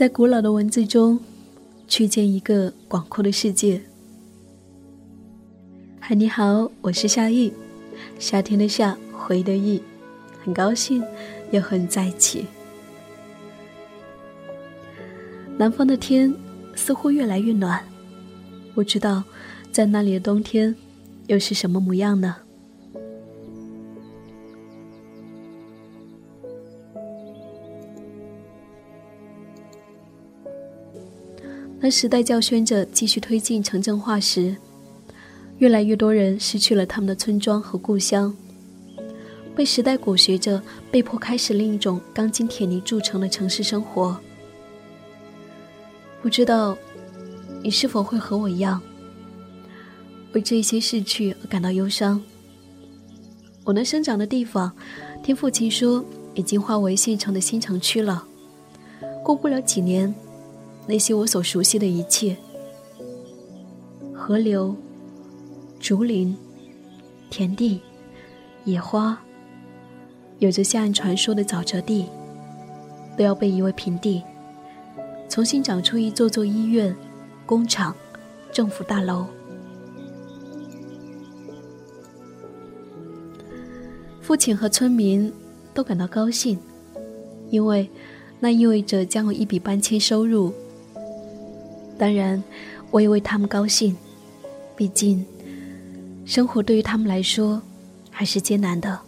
在古老的文字中，去见一个广阔的世界。嗨，你好，我是夏意，夏天的夏，回的意，很高兴又和你在一起。南方的天似乎越来越暖，不知道在那里的冬天又是什么模样呢？时代教宣着继续推进城镇化时，越来越多人失去了他们的村庄和故乡，被时代裹挟着，被迫开始另一种钢筋铁泥铸成的城市生活。不知道，你是否会和我一样，为这些逝去而感到忧伤？我能生长的地方，听父亲说，已经化为县城的新城区了。过不了几年，那些我所熟悉的一切——河流、竹林、田地、野花，有着夏岸传说的沼泽地，都要被夷为平地。重新长出一座座医院、工厂、政府大楼。父亲和村民都感到高兴，因为那意味着将有一笔搬迁收入。当然，我也为他们高兴，毕竟生活对于他们来说还是艰难的。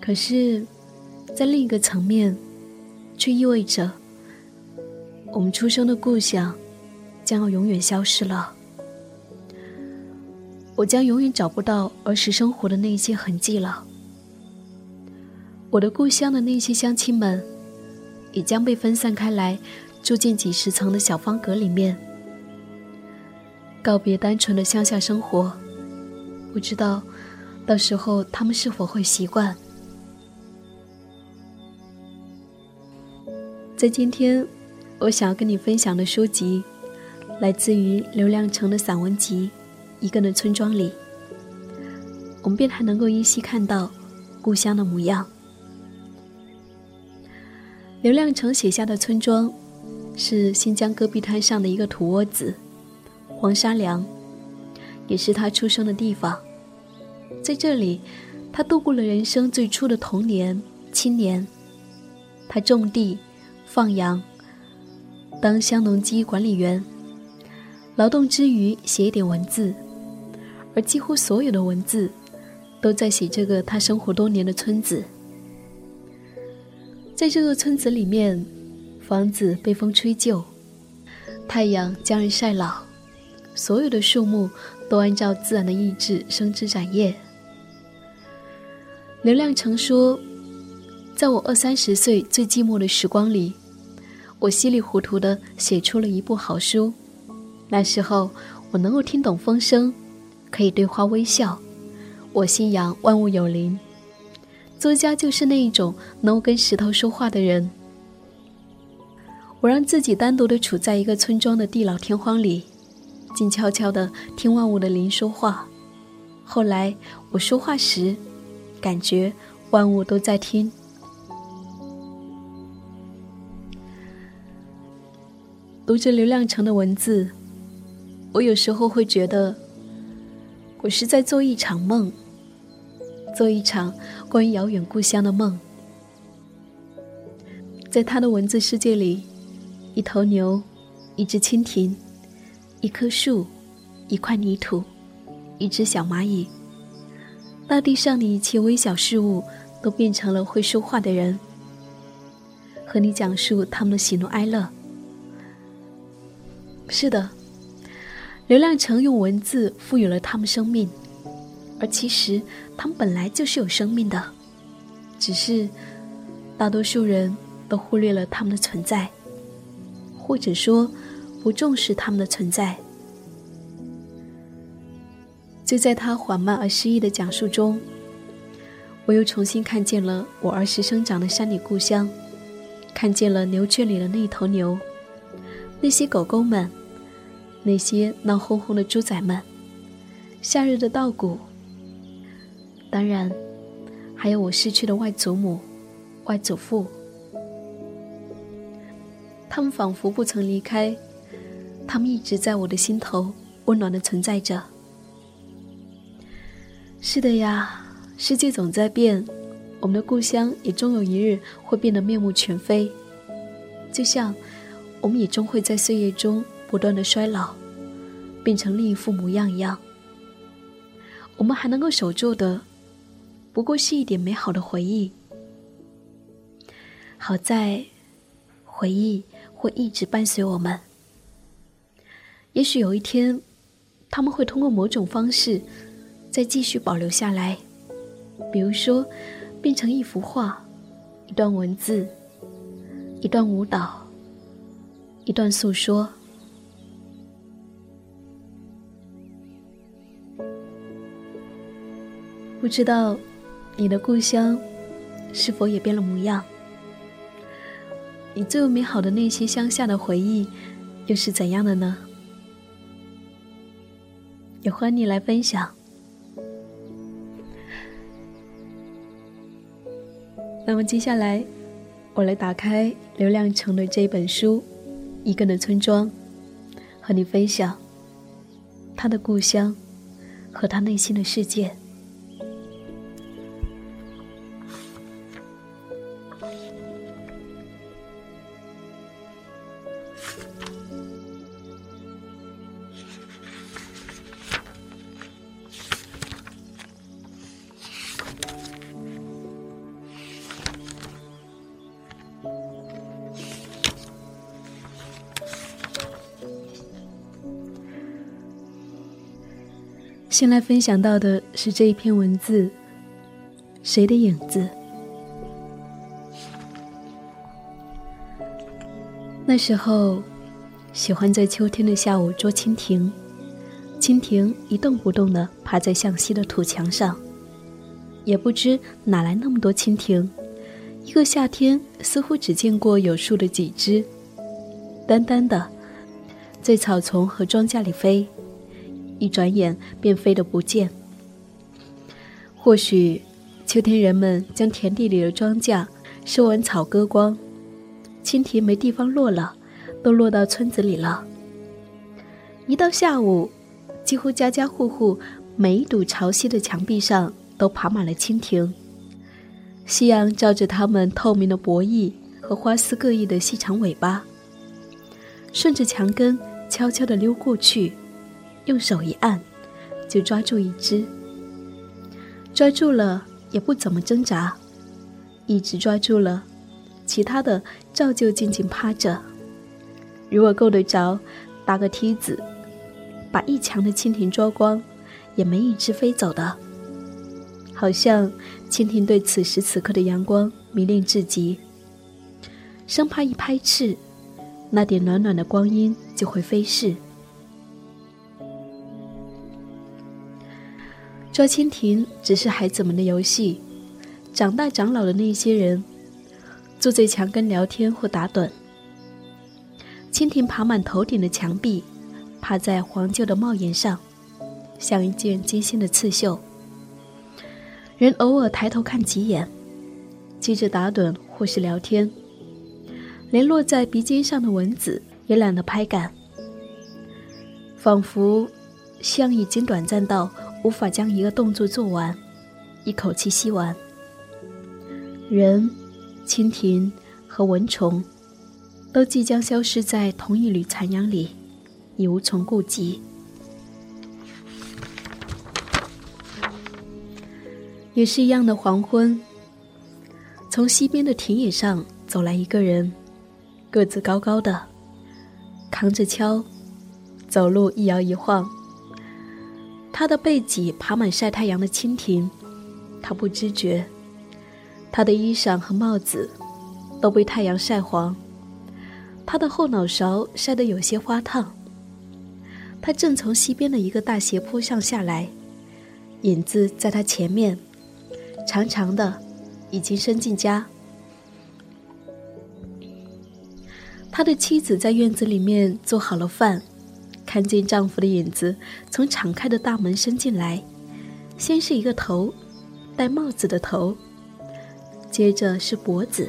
可是，在另一个层面，却意味着，我们出生的故乡将要永远消失了。我将永远找不到儿时生活的那些痕迹了。我的故乡的那些乡亲们，也将被分散开来，住进几十层的小方格里面，告别单纯的乡下生活。不知道，到时候他们是否会习惯。在今天，我想要跟你分享的书籍，来自于刘亮程的散文集《一个人的村庄》里，我们便还能够依稀看到故乡的模样。刘亮程写下的村庄，是新疆戈壁滩上的一个土窝子——黄沙梁，也是他出生的地方。在这里，他度过了人生最初的童年、青年。他种地。放羊，当乡农机管理员，劳动之余写一点文字，而几乎所有的文字，都在写这个他生活多年的村子。在这个村子里面，房子被风吹旧，太阳将人晒老，所有的树木都按照自然的意志生枝展叶。刘亮程说，在我二三十岁最寂寞的时光里。我稀里糊涂的写出了一部好书，那时候我能够听懂风声，可以对花微笑。我信仰万物有灵，作家就是那一种能够跟石头说话的人。我让自己单独的处在一个村庄的地老天荒里，静悄悄的听万物的灵说话。后来我说话时，感觉万物都在听。读着刘亮程的文字，我有时候会觉得，我是在做一场梦，做一场关于遥远故乡的梦。在他的文字世界里，一头牛，一只蜻蜓，一棵树，一块泥土，一只小蚂蚁，大地上的一切微小事物，都变成了会说话的人，和你讲述他们的喜怒哀乐。是的，刘亮程用文字赋予了他们生命，而其实他们本来就是有生命的，只是大多数人都忽略了他们的存在，或者说不重视他们的存在。就在他缓慢而诗意的讲述中，我又重新看见了我儿时生长的山里故乡，看见了牛圈里的那一头牛，那些狗狗们。那些闹哄哄的猪仔们，夏日的稻谷，当然，还有我失去的外祖母、外祖父。他们仿佛不曾离开，他们一直在我的心头温暖的存在着。是的呀，世界总在变，我们的故乡也终有一日会变得面目全非，就像我们也终会在岁月中不断的衰老，变成另一副模样一样。我们还能够守住的，不过是一点美好的回忆。好在，回忆会一直伴随我们。也许有一天，他们会通过某种方式，再继续保留下来，比如说，变成一幅画、一段文字、一段舞蹈、一段诉说。不知道，你的故乡是否也变了模样？你最美好的那些乡下的回忆，又是怎样的呢？也欢迎你来分享。那么接下来，我来打开刘亮程的这本书《一个人的村庄》，和你分享他的故乡和他内心的世界。先来分享到的是这一篇文字。谁的影子？那时候，喜欢在秋天的下午捉蜻蜓。蜻蜓一动不动地趴在向西的土墙上，也不知哪来那么多蜻蜓。一个夏天，似乎只见过有数的几只，单单的在草丛和庄稼里飞。一转眼便飞得不见。或许，秋天人们将田地里的庄稼收完草割光，蜻蜓没地方落了，都落到村子里了。一到下午，几乎家家户户每一堵朝西的墙壁上都爬满了蜻蜓。夕阳照着它们透明的薄翼和花丝各异的细长尾巴，顺着墙根悄悄地溜过去。用手一按，就抓住一只。抓住了也不怎么挣扎，一直抓住了，其他的照旧静静趴着。如果够得着，搭个梯子，把一墙的蜻蜓捉光，也没一只飞走的。好像蜻蜓对此时此刻的阳光迷恋至极，生怕一拍翅，那点暖暖的光阴就会飞逝。捉蜻蜓只是孩子们的游戏，长大长老的那些人，坐在墙根聊天或打盹。蜻蜓爬满头顶的墙壁，趴在黄旧的帽檐上，像一件精心的刺绣。人偶尔抬头看几眼，接着打盹或是聊天，连落在鼻尖上的蚊子也懒得拍赶，仿佛像已经短暂到。无法将一个动作做完，一口气吸完。人、蜻蜓和蚊虫，都即将消失在同一缕残阳里，已无从顾及。也是一样的黄昏，从西边的田野上走来一个人，个子高高的，扛着锹，走路一摇一晃。他的背脊爬满晒太阳的蜻蜓，他不知觉。他的衣裳和帽子都被太阳晒黄，他的后脑勺晒得有些发烫。他正从西边的一个大斜坡上下来，影子在他前面，长长的，已经伸进家。他的妻子在院子里面做好了饭。看见丈夫的影子从敞开的大门伸进来，先是一个头，戴帽子的头，接着是脖子，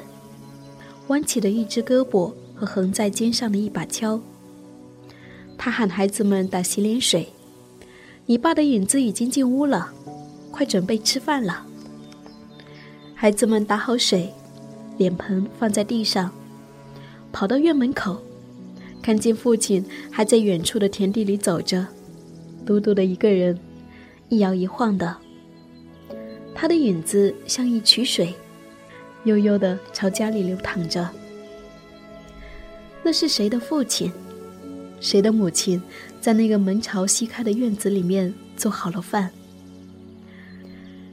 弯起的一只胳膊和横在肩上的一把锹。他喊孩子们打洗脸水：“你爸的影子已经进屋了，快准备吃饭了。”孩子们打好水，脸盆放在地上，跑到院门口，看见父亲还在远处的田地里走着，独独的一个人，一摇一晃的。他的影子像一曲水，悠悠的朝家里流淌着。那是谁的父亲？谁的母亲？在那个门朝西开的院子里面做好了饭。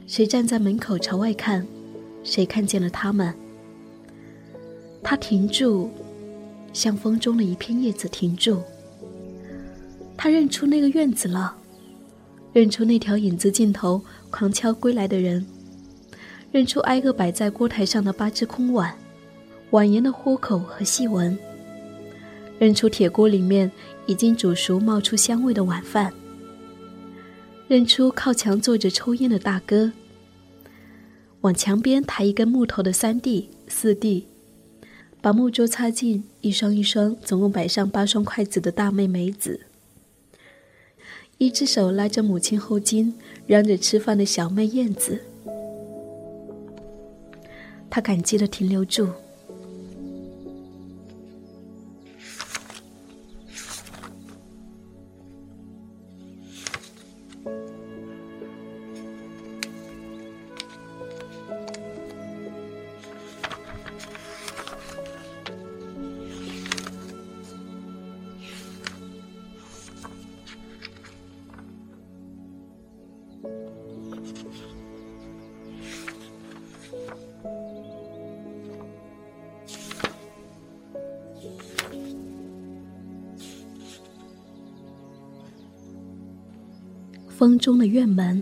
谁站在门口朝外看？谁看见了他们？他停住，像风中的一片叶子停住。他认出那个院子了，认出那条影子尽头狂敲归来的人，认出挨个摆在锅台上的八只空碗，碗沿的豁口和细纹，认出铁锅里面已经煮熟冒出香味的晚饭，认出靠墙坐着抽烟的大哥。往墙边抬一根木头的三弟、四弟，把木桌擦净，一双一双，总共摆上八双筷子的大妹梅子，一只手拉着母亲后襟，嚷着吃饭的小妹燕子，她感激的停留住。风中的院门，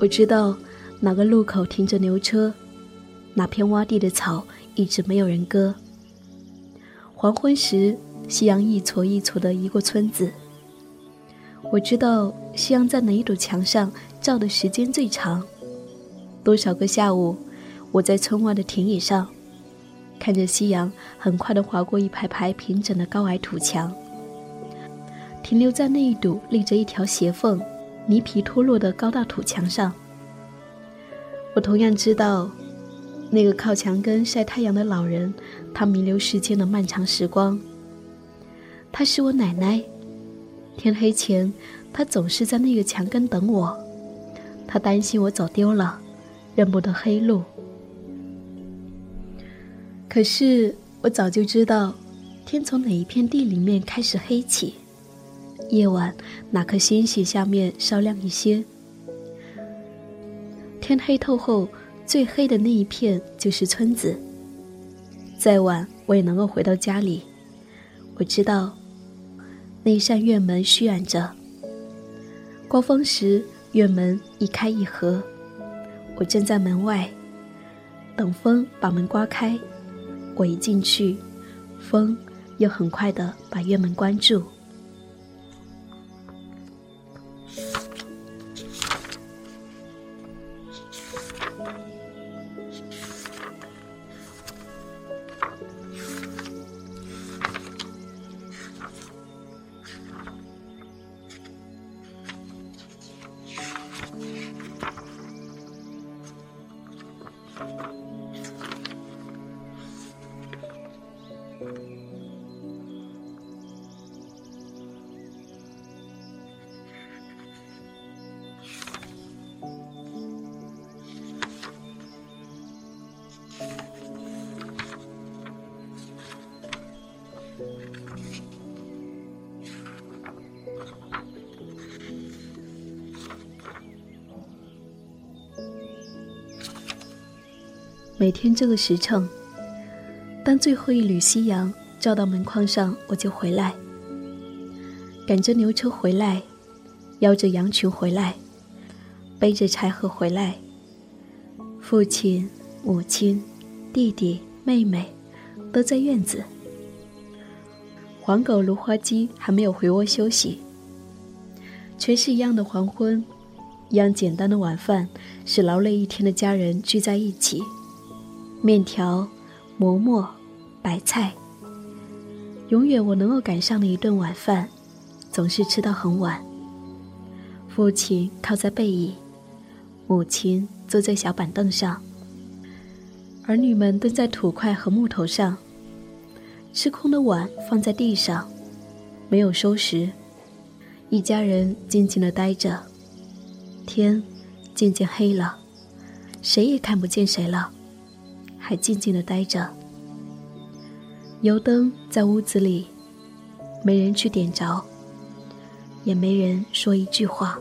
我知道哪个路口停着牛车，哪片洼地的草一直没有人割。黄昏时，夕阳一撮一撮的移过村子。我知道夕阳在哪一堵墙上照的时间最长。多少个下午，我在村外的田野上。看着夕阳很快地划过一排排平整的高矮土墙，停留在那一堵立着一条斜缝、泥皮脱落的高大土墙上。我同样知道，那个靠墙根晒太阳的老人，他弥留世间的漫长时光。她是我奶奶，天黑前，她总是在那个墙根等我。她担心我走丢了，认不得黑路。可是我早就知道，天从哪一片地里面开始黑起，夜晚哪颗星星下面稍亮一些。天黑透后，最黑的那一片就是村子。再晚我也能够回到家里。我知道，那一扇院门虚掩着。刮风时，院门一开一合，我站在门外，等风把门刮开。我一进去，风又很快的把院门关住。每天这个时辰，当最后一缕夕阳照到门框上，我就回来，赶着牛车回来，邀着羊群回来，背着柴禾回来。父亲、母亲、弟弟、妹妹都在院子。黄狗、芦花鸡还没有回窝休息。全是一样的黄昏，一样简单的晚饭，使劳累一天的家人聚在一起。面条、馍馍、白菜，永远我能够赶上的一顿晚饭，总是吃到很晚。父亲靠在背椅，母亲坐在小板凳上，儿女们蹲在土块和木头上。吃空的碗放在地上，没有收拾。一家人静静的待着，天渐渐黑了，谁也看不见谁了，还静静的待着。油灯在屋子里，没人去点着，也没人说一句话。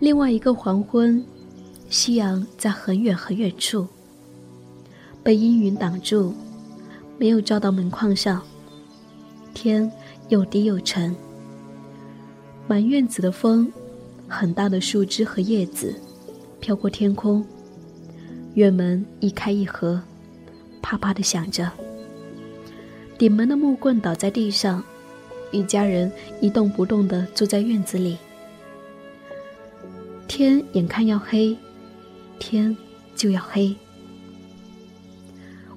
另外一个黄昏，夕阳在很远很远处，被阴云挡住。没有照到门框上，天又低又沉。满院子的风，很大的树枝和叶子，飘过天空。院门一开一合，啪啪的响着。顶门的木棍倒在地上，一家人一动不动的坐在院子里。天眼看要黑，天就要黑。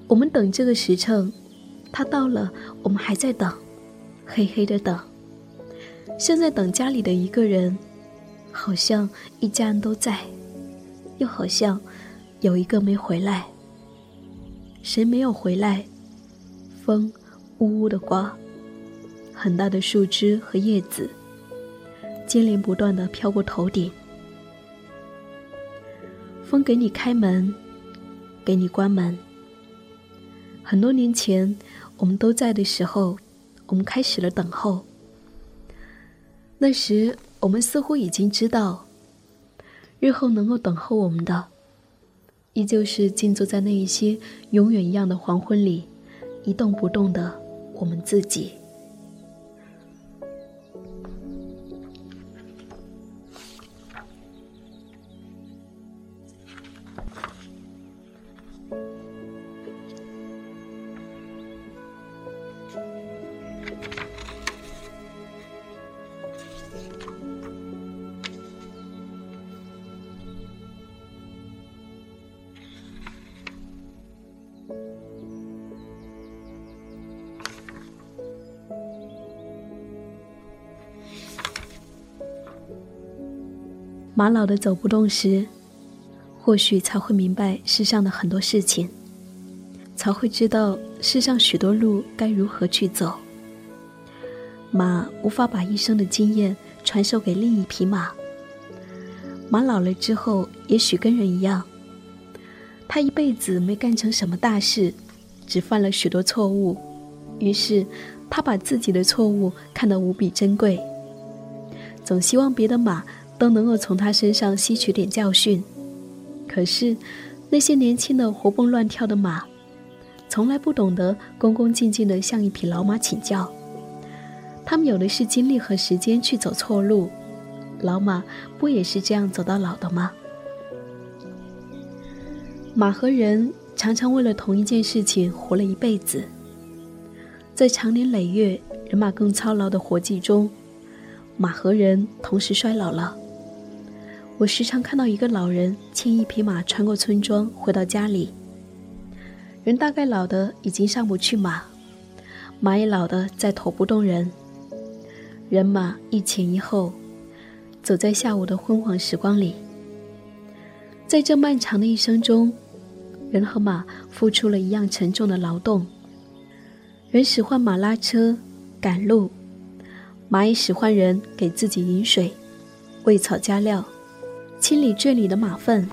我们等这个时辰，他到了，我们还在等，黑黑的等。现在等家里的一个人，好像一家人都在，又好像有一个没回来。谁没有回来？风呜呜的刮，很大的树枝和叶子，接连不断的飘过头顶。风给你开门，给你关门。很多年前，我们都在的时候，我们开始了等候。那时，我们似乎已经知道，日后能够等候我们的，依旧是静坐在那一些永远一样的黄昏里，一动不动的我们自己。马老的走不动时，或许才会明白世上的很多事情，才会知道世上许多路该如何去走。马无法把一生的经验传授给另一匹马。马老了之后，也许跟人一样，他一辈子没干成什么大事，只犯了许多错误，于是他把自己的错误看得无比珍贵，总希望别的马。都能够从他身上吸取点教训，可是那些年轻的活蹦乱跳的马，从来不懂得恭恭敬敬地向一匹老马请教。他们有的是精力和时间去走错路，老马不也是这样走到老的吗？马和人常常为了同一件事情活了一辈子，在长年累月、人马更操劳的活计中，马和人同时衰老了。我时常看到一个老人牵一匹马穿过村庄回到家里。人大概老的已经上不去马，马也老的在驮不动人。人马一前一后，走在下午的昏黄时光里。在这漫长的一生中，人和马付出了一样沉重的劳动。人使唤马拉车赶路，马也使唤人给自己饮水、喂草、加料。清理圈里的马粪，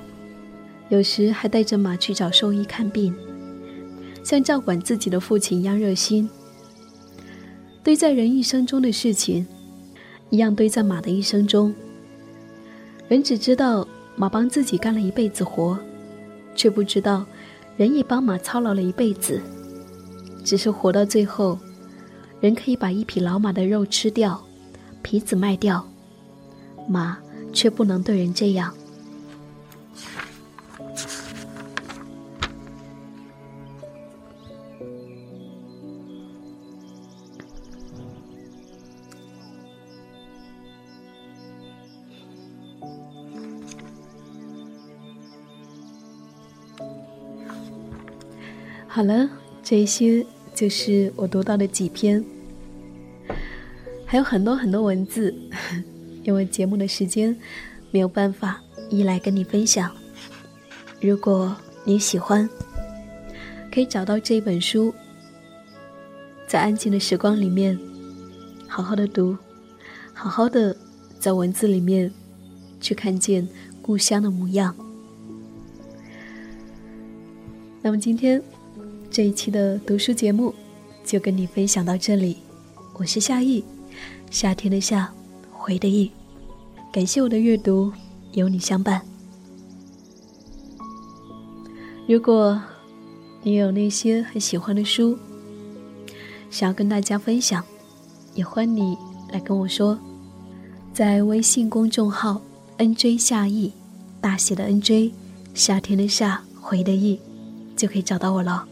有时还带着马去找兽医看病，像照管自己的父亲一样热心。堆在人一生中的事情，一样堆在马的一生中。人只知道马帮自己干了一辈子活，却不知道人也帮马操劳了一辈子。只是活到最后，人可以把一匹老马的肉吃掉，皮子卖掉，马。却不能对人这样。好了这些就是我读到的几篇还有很多很多文字。因为节目的时间没有办法一来跟你分享。如果你喜欢，可以找到这一本书，在安静的时光里面，好好的读，好好的在文字里面去看见故乡的模样。那么今天这一期的读书节目就跟你分享到这里，我是夏意，夏天的夏，回的意，感谢我的阅读有你相伴。如果你有那些很喜欢的书，想要跟大家分享，也欢迎你来跟我说，在微信公众号 “nj 夏意”大写的 “nj”，夏天的夏，回的意。就可以找到我了。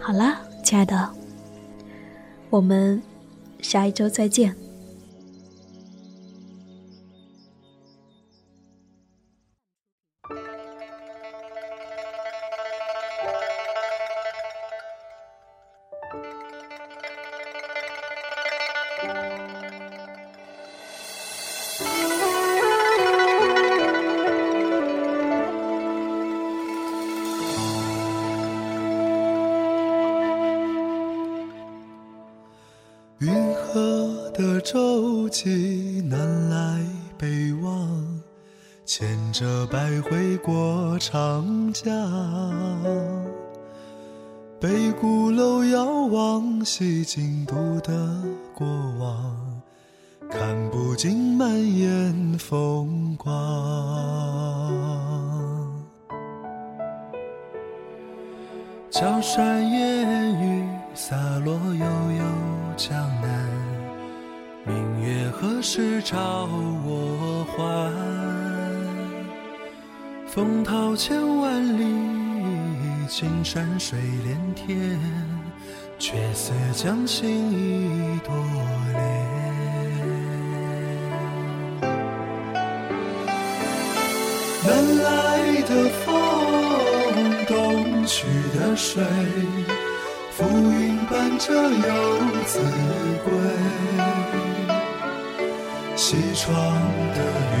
好啦，亲爱的，我们下一周再见。牵着白回过长江。北鼓楼遥望西京都的过往，看不尽满眼风光。江山烟雨洒落悠悠江南。明月何时照我还？风涛千万里，青山水连天，却似将心一朵莲。南来的风，东去的水，浮云伴着游子归。西窗的雨，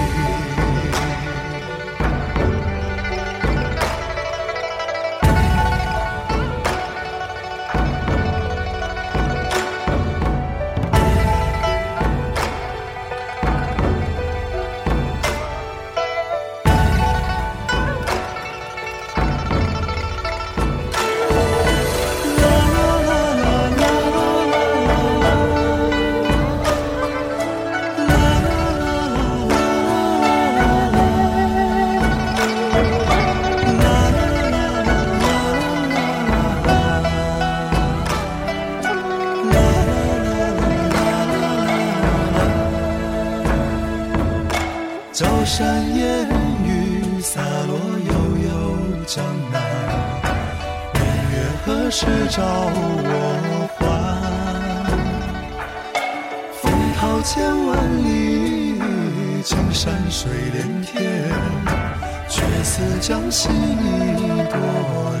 桃千万里，青山水连天，却似将心一朵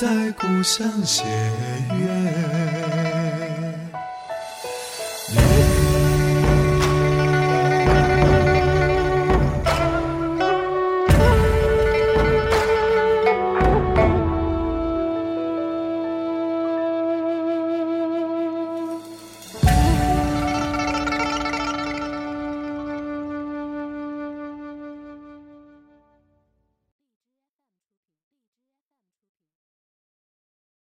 在故乡斜月。